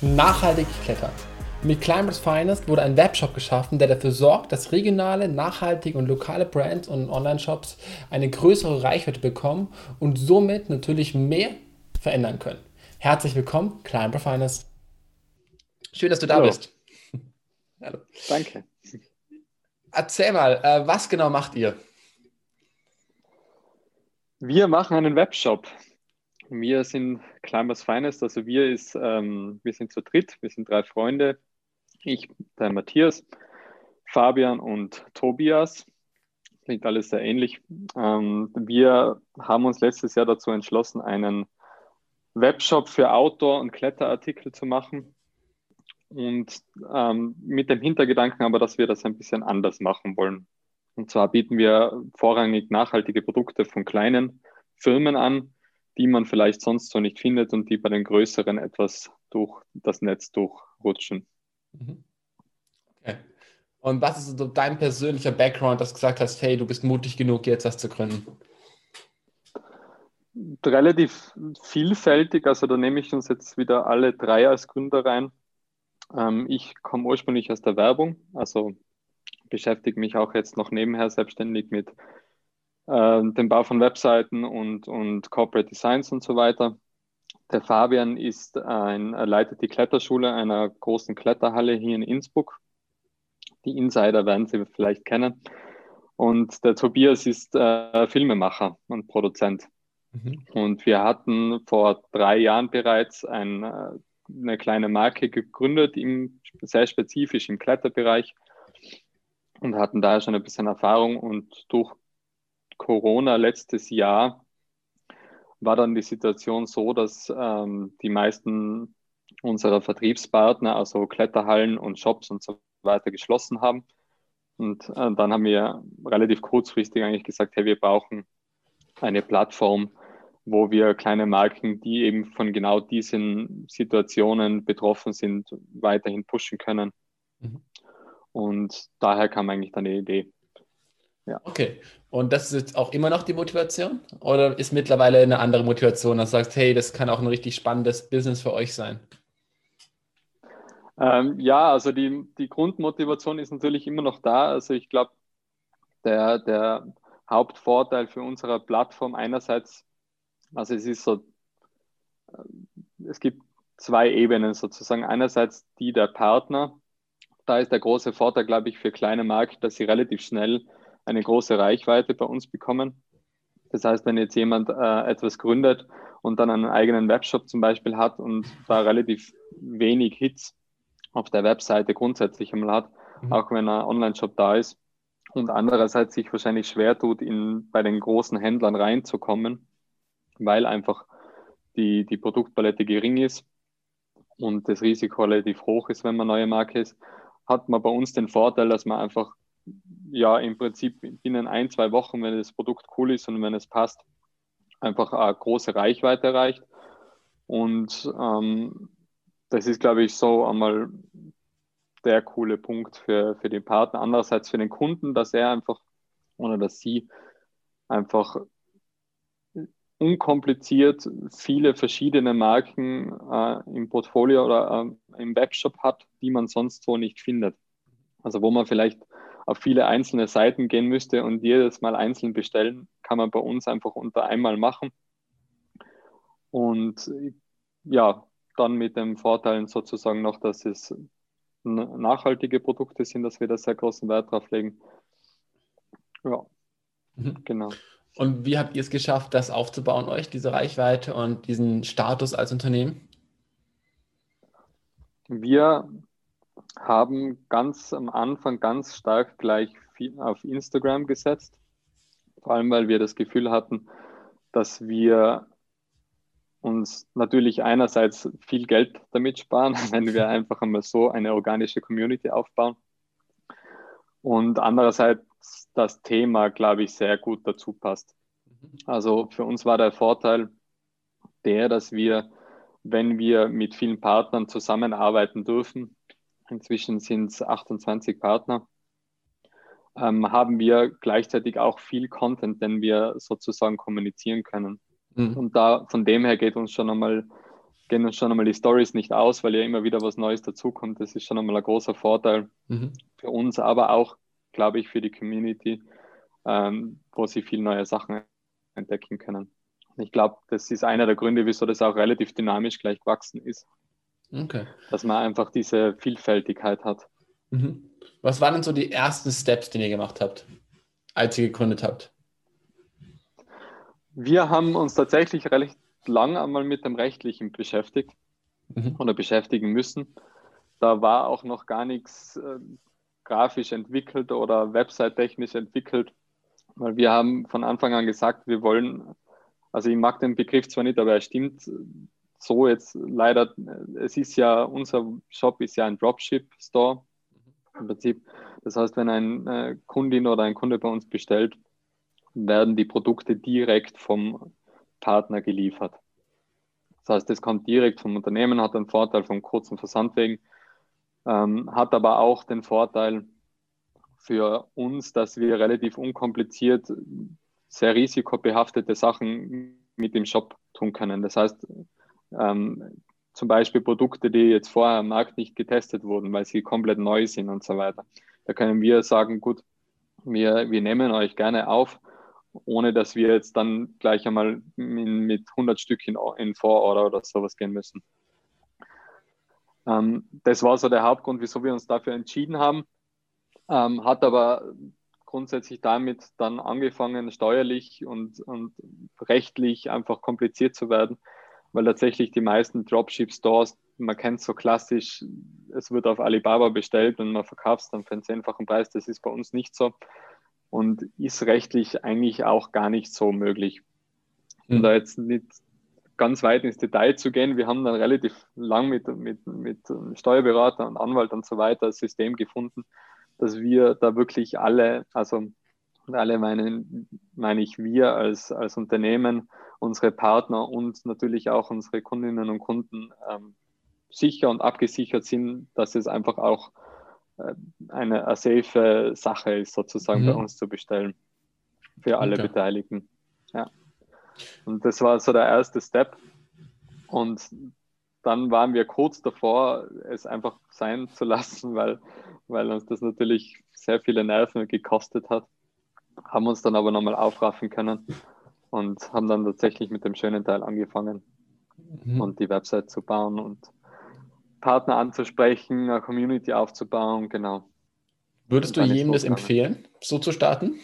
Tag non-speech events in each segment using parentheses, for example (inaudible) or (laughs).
Nachhaltig klettern. Mit Climbers Finest wurde ein Webshop geschaffen, der dafür sorgt, dass regionale, nachhaltige und lokale Brands und Online-Shops eine größere Reichweite bekommen und somit natürlich mehr verändern können. Herzlich willkommen, Climber Finest. Schön, dass du da Hallo. bist. Hallo. Danke. Erzähl mal, äh, was genau macht ihr? Wir machen einen Webshop. Wir sind Climbers Finest, also wir ist, ähm, wir sind zu dritt, wir sind drei Freunde. Ich, der Matthias, Fabian und Tobias. Klingt alles sehr ähnlich. Ähm, wir haben uns letztes Jahr dazu entschlossen, einen Webshop für Outdoor- und Kletterartikel zu machen. Und ähm, mit dem Hintergedanken aber, dass wir das ein bisschen anders machen wollen. Und zwar bieten wir vorrangig nachhaltige Produkte von kleinen Firmen an, die man vielleicht sonst so nicht findet und die bei den größeren etwas durch das Netz durchrutschen. Mhm. Okay. Und was ist so dein persönlicher Background, dass du gesagt hast, hey, du bist mutig genug, jetzt das zu gründen? Relativ vielfältig, also da nehme ich uns jetzt wieder alle drei als Gründer rein. Ähm, ich komme ursprünglich aus der Werbung, also beschäftige mich auch jetzt noch nebenher selbstständig mit äh, dem Bau von Webseiten und, und Corporate Designs und so weiter. Der Fabian ist ein, leitet die Kletterschule einer großen Kletterhalle hier in Innsbruck. Die Insider werden Sie vielleicht kennen. Und der Tobias ist äh, Filmemacher und Produzent. Mhm. Und wir hatten vor drei Jahren bereits ein, äh, eine kleine Marke gegründet, im, sehr spezifisch im Kletterbereich und hatten daher schon ein bisschen Erfahrung. Und durch Corona letztes Jahr war dann die Situation so, dass ähm, die meisten unserer Vertriebspartner, also Kletterhallen und Shops und so weiter, geschlossen haben. Und äh, dann haben wir relativ kurzfristig eigentlich gesagt, hey, wir brauchen eine Plattform, wo wir kleine Marken, die eben von genau diesen Situationen betroffen sind, weiterhin pushen können. Mhm. Und daher kam eigentlich dann die Idee. Ja. Okay. Und das ist jetzt auch immer noch die Motivation? Oder ist mittlerweile eine andere Motivation, dass du sagst, hey, das kann auch ein richtig spannendes Business für euch sein? Ähm, ja, also die, die Grundmotivation ist natürlich immer noch da. Also ich glaube, der, der Hauptvorteil für unsere Plattform einerseits, also es ist so, äh, es gibt zwei Ebenen sozusagen. Einerseits die der Partner. Da ist der große Vorteil, glaube ich, für kleine Marken, dass sie relativ schnell eine große Reichweite bei uns bekommen. Das heißt, wenn jetzt jemand äh, etwas gründet und dann einen eigenen Webshop zum Beispiel hat und da relativ wenig Hits auf der Webseite grundsätzlich einmal hat, mhm. auch wenn ein Online-Shop da ist und andererseits sich wahrscheinlich schwer tut, in, bei den großen Händlern reinzukommen, weil einfach die, die Produktpalette gering ist und das Risiko relativ hoch ist, wenn man neue Marke ist, hat man bei uns den Vorteil, dass man einfach ja im Prinzip binnen ein, zwei Wochen, wenn das Produkt cool ist und wenn es passt, einfach eine große Reichweite erreicht. Und ähm, das ist, glaube ich, so einmal der coole Punkt für, für den Partner. Andererseits für den Kunden, dass er einfach oder dass sie einfach unkompliziert viele verschiedene Marken äh, im Portfolio oder äh, im Webshop hat, die man sonst so nicht findet. Also wo man vielleicht auf viele einzelne Seiten gehen müsste und jedes Mal einzeln bestellen, kann man bei uns einfach unter einmal machen. Und ja, dann mit dem Vorteil sozusagen noch, dass es nachhaltige Produkte sind, dass wir da sehr großen Wert drauf legen. Ja, mhm. genau. Und wie habt ihr es geschafft, das aufzubauen, euch, diese Reichweite und diesen Status als Unternehmen? Wir haben ganz am Anfang ganz stark gleich auf Instagram gesetzt. Vor allem, weil wir das Gefühl hatten, dass wir uns natürlich einerseits viel Geld damit sparen, (laughs) wenn wir einfach einmal so eine organische Community aufbauen. Und andererseits das Thema, glaube ich, sehr gut dazu passt. Also für uns war der Vorteil der, dass wir, wenn wir mit vielen Partnern zusammenarbeiten dürfen, inzwischen sind es 28 Partner, ähm, haben wir gleichzeitig auch viel Content, den wir sozusagen kommunizieren können. Mhm. Und da von dem her geht uns schon einmal gehen uns schon einmal die Stories nicht aus, weil ja immer wieder was Neues dazukommt. Das ist schon einmal ein großer Vorteil mhm. für uns, aber auch, glaube ich, für die Community, ähm, wo sie viel neue Sachen entdecken können. Ich glaube, das ist einer der Gründe, wieso das auch relativ dynamisch gleich gewachsen ist. Okay. Dass man einfach diese Vielfältigkeit hat. Mhm. Was waren denn so die ersten Steps, die ihr gemacht habt, als ihr gegründet habt? Wir haben uns tatsächlich relativ lang einmal mit dem Rechtlichen beschäftigt mhm. oder beschäftigen müssen. Da war auch noch gar nichts äh, grafisch entwickelt oder website-technisch entwickelt, weil wir haben von Anfang an gesagt, wir wollen, also ich mag den Begriff zwar nicht, aber er stimmt so jetzt leider, es ist ja, unser Shop ist ja ein Dropship-Store im Prinzip. Das heißt, wenn ein äh, Kundin oder ein Kunde bei uns bestellt, werden die Produkte direkt vom Partner geliefert. Das heißt, es kommt direkt vom Unternehmen, hat einen Vorteil vom kurzen Versandwegen, ähm, hat aber auch den Vorteil für uns, dass wir relativ unkompliziert sehr risikobehaftete Sachen mit dem Shop tun können. Das heißt, ähm, zum Beispiel Produkte, die jetzt vorher am Markt nicht getestet wurden, weil sie komplett neu sind und so weiter. Da können wir sagen, gut, wir, wir nehmen euch gerne auf, ohne dass wir jetzt dann gleich einmal mit 100 Stück in, in Vororder oder sowas gehen müssen. Ähm, das war so der Hauptgrund, wieso wir uns dafür entschieden haben. Ähm, hat aber grundsätzlich damit dann angefangen, steuerlich und, und rechtlich einfach kompliziert zu werden, weil tatsächlich die meisten Dropship-Stores, man kennt so klassisch, es wird auf Alibaba bestellt und man verkauft es dann für einen zehnfachen Preis. Das ist bei uns nicht so und ist rechtlich eigentlich auch gar nicht so möglich. Mhm. Um da jetzt nicht ganz weit ins Detail zu gehen, wir haben dann relativ lang mit, mit, mit Steuerberater und Anwalt und so weiter ein System gefunden, dass wir da wirklich alle, also alle meinen, meine ich wir als, als Unternehmen, unsere Partner und natürlich auch unsere Kundinnen und Kunden ähm, sicher und abgesichert sind, dass es einfach auch äh, eine, eine safe Sache ist, sozusagen mhm. bei uns zu bestellen. Für alle okay. Beteiligten. Ja. Und das war so der erste Step. Und dann waren wir kurz davor, es einfach sein zu lassen, (laughs) weil, weil uns das natürlich sehr viele Nerven gekostet hat. Haben uns dann aber nochmal aufraffen können und haben dann tatsächlich mit dem schönen Teil angefangen mhm. und die Website zu bauen und Partner anzusprechen, eine Community aufzubauen, genau. Würdest du jedem das empfehlen, so zu starten?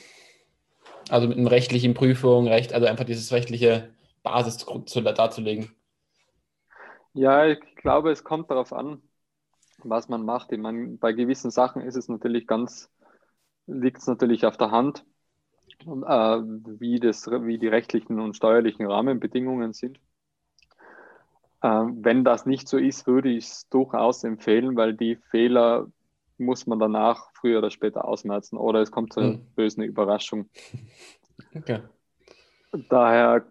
Also mit einer rechtlichen Prüfung, Recht, also einfach dieses rechtliche Basis zu, darzulegen? Ja, ich glaube, es kommt darauf an, was man macht. Ich meine, bei gewissen Sachen ist es natürlich ganz, liegt es natürlich auf der Hand, wie, das, wie die rechtlichen und steuerlichen Rahmenbedingungen sind. Ähm, wenn das nicht so ist, würde ich es durchaus empfehlen, weil die Fehler muss man danach früher oder später ausmerzen oder es kommt zu einer hm. bösen Überraschung. (laughs) Okay. Daher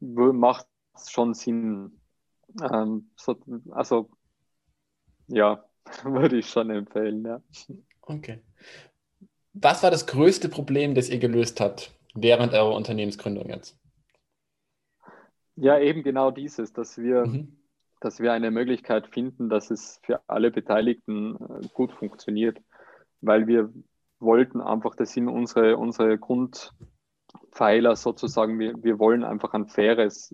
macht es schon Sinn. Ähm, so, also ja, (laughs) würde ich schon empfehlen, ja. Okay. Was war das größte Problem, das ihr gelöst habt während eurer Unternehmensgründung jetzt? Ja, eben genau dieses, dass wir, mhm. dass wir eine Möglichkeit finden, dass es für alle Beteiligten äh, gut funktioniert, weil wir wollten einfach, das sind unsere, unsere Grundpfeiler sozusagen, wir, wir wollen einfach ein faires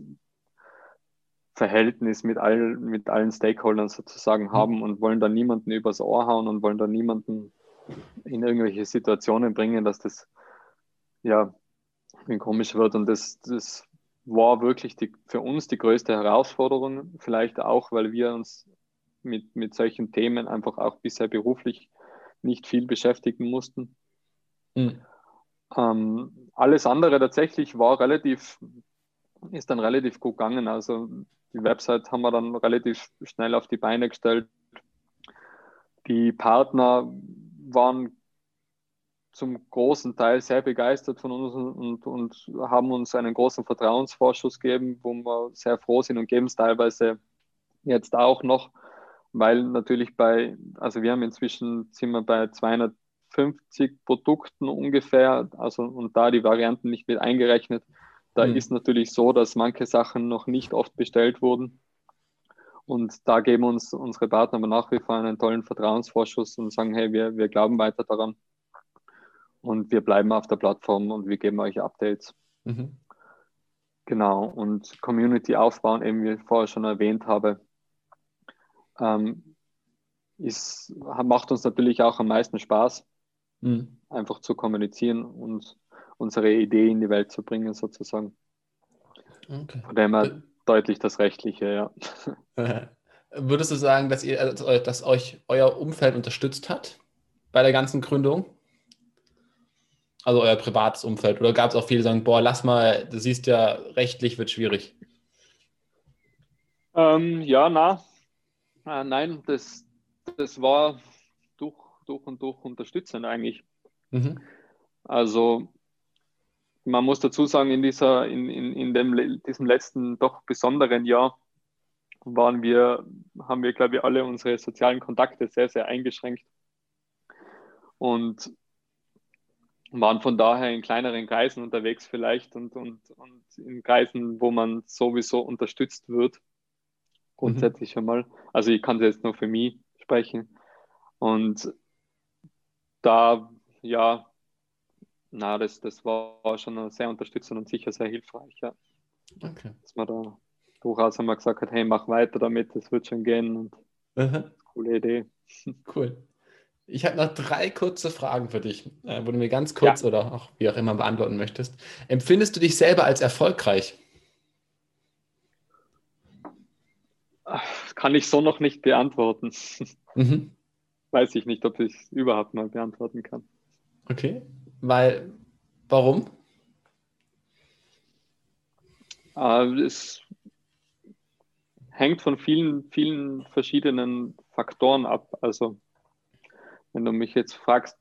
Verhältnis mit, all, mit allen Stakeholdern sozusagen mhm. haben und wollen da niemanden übers Ohr hauen und wollen da niemanden in irgendwelche Situationen bringen, dass das ja komisch wird. Und das, das war wirklich die, für uns die größte Herausforderung, vielleicht auch, weil wir uns mit, mit solchen Themen einfach auch bisher beruflich nicht viel beschäftigen mussten. Mhm. Ähm, alles andere tatsächlich war relativ, ist dann relativ gut gegangen. Also die Website haben wir dann relativ schnell auf die Beine gestellt. Die Partner waren zum großen Teil sehr begeistert von uns und, und haben uns einen großen Vertrauensvorschuss gegeben, wo wir sehr froh sind und geben es teilweise jetzt auch noch, weil natürlich bei, also wir haben inzwischen sind wir bei 250 Produkten ungefähr, also und da die Varianten nicht mit eingerechnet, da mhm. ist natürlich so, dass manche Sachen noch nicht oft bestellt wurden Und da geben uns unsere Partner aber nach wie vor einen tollen Vertrauensvorschuss und sagen, hey, wir, wir glauben weiter daran. Und wir bleiben auf der Plattform und wir geben euch Updates. Mhm. Genau. Und Community aufbauen, eben wie ich vorher schon erwähnt habe, ähm, ist, macht uns natürlich auch am meisten Spaß, mhm. einfach zu kommunizieren und unsere Idee in die Welt zu bringen, sozusagen. Okay. Von dem her deutlich das Rechtliche, ja. Würdest du sagen, dass, ihr, also, dass euch euer Umfeld unterstützt hat bei der ganzen Gründung? Also euer privates Umfeld? Oder gab es auch viele, die sagen, boah, lass mal, du siehst ja, rechtlich wird schwierig? Ähm, ja, na, äh, nein, das, das war durch, durch und durch unterstützend eigentlich. Mhm. Also man muss dazu sagen, in, dieser, in, in, in dem, diesem letzten doch besonderen Jahr waren wir, haben wir, glaube ich, alle unsere sozialen Kontakte sehr, sehr eingeschränkt und waren von daher in kleineren Kreisen unterwegs vielleicht und, und, und in Kreisen, wo man sowieso unterstützt wird, grundsätzlich mhm. schon mal. Also ich kann jetzt nur für mich sprechen. Und da, ja, na, das, das war schon sehr unterstützend und sicher sehr hilfreich, ja. Okay. Dass man da durchaus einmal gesagt hat, hey, mach weiter damit, das wird schon gehen. Und Aha. coole Idee. (laughs) Cool. Ich habe noch drei kurze Fragen für dich, äh, wo du mir ganz kurz ja. oder auch wie auch immer beantworten möchtest. Empfindest du dich selber als erfolgreich? Kann ich so noch nicht beantworten. Mhm. (laughs) Weiß ich nicht, ob ich es überhaupt mal beantworten kann. Okay. Weil, warum? Äh, es hängt von vielen, vielen verschiedenen Faktoren ab. Also, wenn du mich jetzt fragst,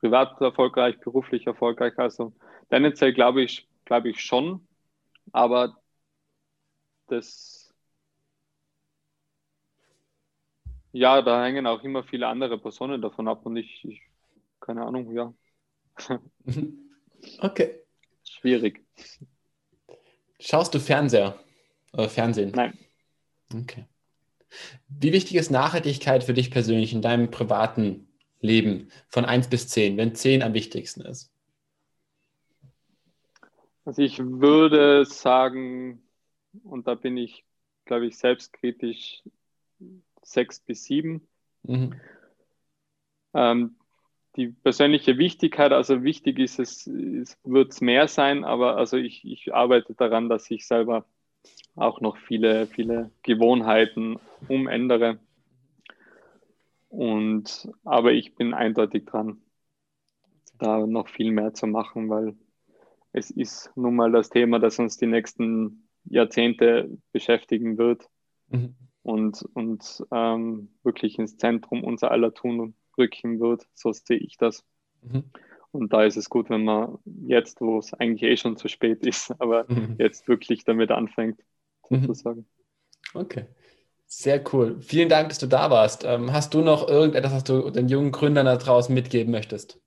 privat erfolgreich, beruflich erfolgreich, also tendenziell glaube ich, glaube ich schon, aber das, ja, da hängen auch immer viele andere Personen davon ab und ich, ich keine Ahnung, ja. (laughs) okay. Schwierig. Schaust du Fernseher? Oder Fernsehen? Nein. Okay. Wie wichtig ist Nachhaltigkeit für dich persönlich in deinem privaten Leben von 1 bis 10, wenn 10 am wichtigsten ist? Also ich würde sagen, und da bin ich, glaube ich, selbstkritisch 6 bis 7. Mhm. Ähm, die persönliche Wichtigkeit, also wichtig ist es, es wird es mehr sein, aber also ich, ich arbeite daran, dass ich selber auch noch viele, viele Gewohnheiten umändere. Und aber ich bin eindeutig dran, da noch viel mehr zu machen, weil es ist nun mal das Thema, das uns die nächsten Jahrzehnte beschäftigen wird mhm. und, und ähm, wirklich ins Zentrum unser aller Tun rücken wird. So sehe ich das. Mhm. Und da ist es gut, wenn man jetzt, wo es eigentlich eh schon zu spät ist, (laughs) aber mhm. jetzt wirklich damit anfängt, mhm. sozusagen. Okay. Sehr cool. Vielen Dank, dass du da warst. Ähm, hast du noch irgendetwas, was du den jungen Gründern da draußen mitgeben möchtest?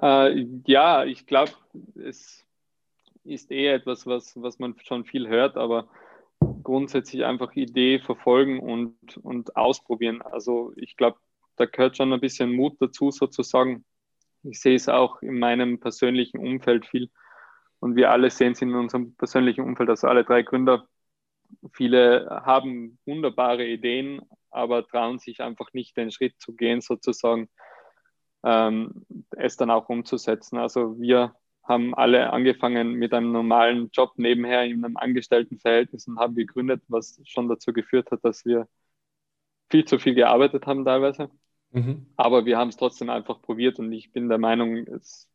Äh, ja, ich glaube, es ist eher etwas, was, was man schon viel hört, aber grundsätzlich einfach Idee verfolgen und, und ausprobieren. Also ich glaube, da gehört schon ein bisschen Mut dazu sozusagen. Ich sehe es auch in meinem persönlichen Umfeld viel und wir alle sehen es in unserem persönlichen Umfeld, also alle drei Gründer. Viele haben wunderbare Ideen, aber trauen sich einfach nicht den Schritt zu gehen, sozusagen, ähm, es dann auch umzusetzen. Also wir haben alle angefangen mit einem normalen Job nebenher in einem Angestelltenverhältnis und haben gegründet, was schon dazu geführt hat, dass wir viel zu viel gearbeitet haben teilweise. Mhm. Aber wir haben es trotzdem einfach probiert und ich bin der Meinung, es,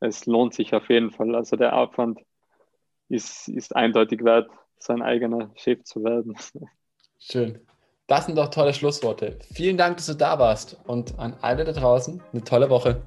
es lohnt sich auf jeden Fall. Also der Aufwand ist, ist eindeutig wert, sein eigener Chef zu werden. Schön. Das sind doch tolle Schlussworte. Vielen Dank, dass du da warst und an alle da draußen eine tolle Woche.